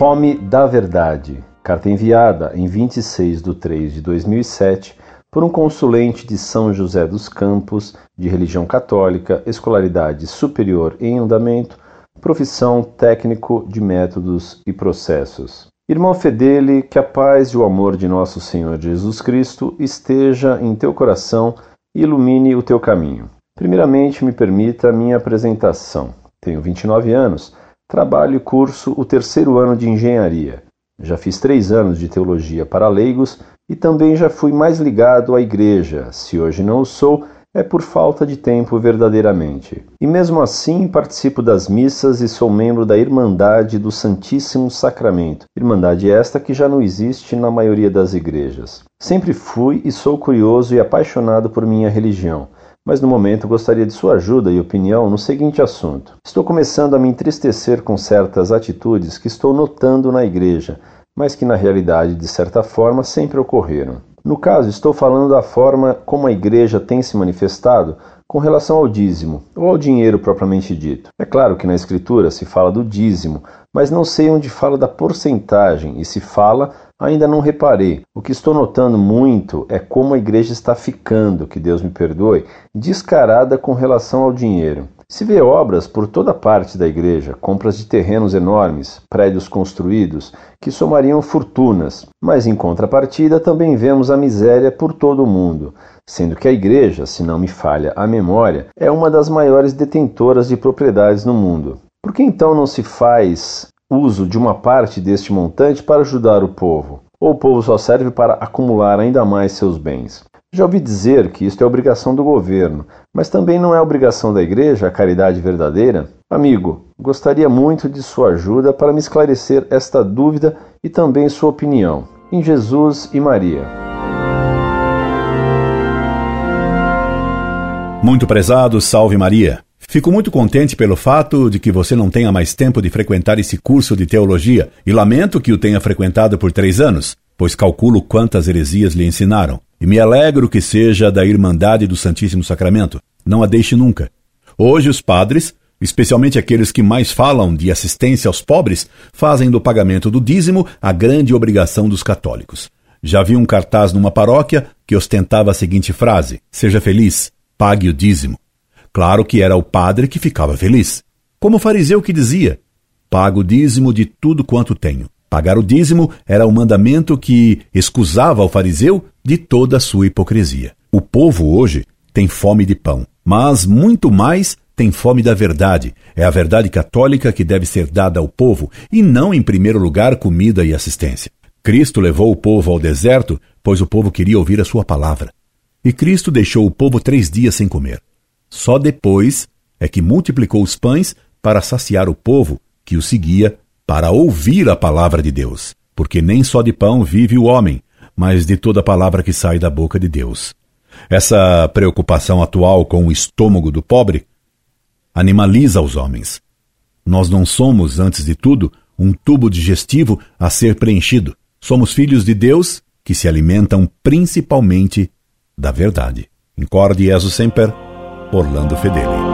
Fome da Verdade. Carta enviada em 26 de 3 de 2007 por um consulente de São José dos Campos, de religião católica, escolaridade superior em andamento, profissão técnico de métodos e processos. Irmão Fedele, que a paz e o amor de nosso Senhor Jesus Cristo esteja em teu coração e ilumine o teu caminho. Primeiramente, me permita a minha apresentação. Tenho 29 anos, trabalho e curso o terceiro ano de engenharia. Já fiz três anos de teologia para leigos e também já fui mais ligado à igreja. Se hoje não o sou, é por falta de tempo verdadeiramente. E mesmo assim participo das missas e sou membro da Irmandade do Santíssimo Sacramento, irmandade esta que já não existe na maioria das igrejas. Sempre fui e sou curioso e apaixonado por minha religião mas no momento gostaria de sua ajuda e opinião no seguinte assunto. Estou começando a me entristecer com certas atitudes que estou notando na igreja, mas que na realidade, de certa forma, sempre ocorreram. No caso, estou falando da forma como a igreja tem se manifestado com relação ao dízimo, ou ao dinheiro propriamente dito. É claro que na Escritura se fala do dízimo, mas não sei onde fala da porcentagem, e se fala, Ainda não reparei. O que estou notando muito é como a igreja está ficando, que Deus me perdoe, descarada com relação ao dinheiro. Se vê obras por toda parte da igreja, compras de terrenos enormes, prédios construídos, que somariam fortunas, mas em contrapartida também vemos a miséria por todo o mundo, sendo que a igreja, se não me falha a memória, é uma das maiores detentoras de propriedades no mundo. Por que então não se faz uso de uma parte deste montante para ajudar o povo, ou o povo só serve para acumular ainda mais seus bens. Já ouvi dizer que isto é obrigação do governo, mas também não é obrigação da igreja a caridade verdadeira? Amigo, gostaria muito de sua ajuda para me esclarecer esta dúvida e também sua opinião. Em Jesus e Maria. Muito prezado, salve Maria. Fico muito contente pelo fato de que você não tenha mais tempo de frequentar esse curso de teologia e lamento que o tenha frequentado por três anos, pois calculo quantas heresias lhe ensinaram. E me alegro que seja da Irmandade do Santíssimo Sacramento. Não a deixe nunca. Hoje os padres, especialmente aqueles que mais falam de assistência aos pobres, fazem do pagamento do dízimo a grande obrigação dos católicos. Já vi um cartaz numa paróquia que ostentava a seguinte frase: Seja feliz, pague o dízimo. Claro que era o padre que ficava feliz. Como o fariseu que dizia: Pago o dízimo de tudo quanto tenho. Pagar o dízimo era o mandamento que excusava o fariseu de toda a sua hipocrisia. O povo hoje tem fome de pão, mas muito mais tem fome da verdade. É a verdade católica que deve ser dada ao povo e não, em primeiro lugar, comida e assistência. Cristo levou o povo ao deserto, pois o povo queria ouvir a sua palavra. E Cristo deixou o povo três dias sem comer. Só depois é que multiplicou os pães para saciar o povo que o seguia para ouvir a palavra de Deus. Porque nem só de pão vive o homem, mas de toda palavra que sai da boca de Deus. Essa preocupação atual com o estômago do pobre animaliza os homens. Nós não somos, antes de tudo, um tubo digestivo a ser preenchido. Somos filhos de Deus que se alimentam principalmente da verdade. Incorde Jesus Semper Orlando Fedeli.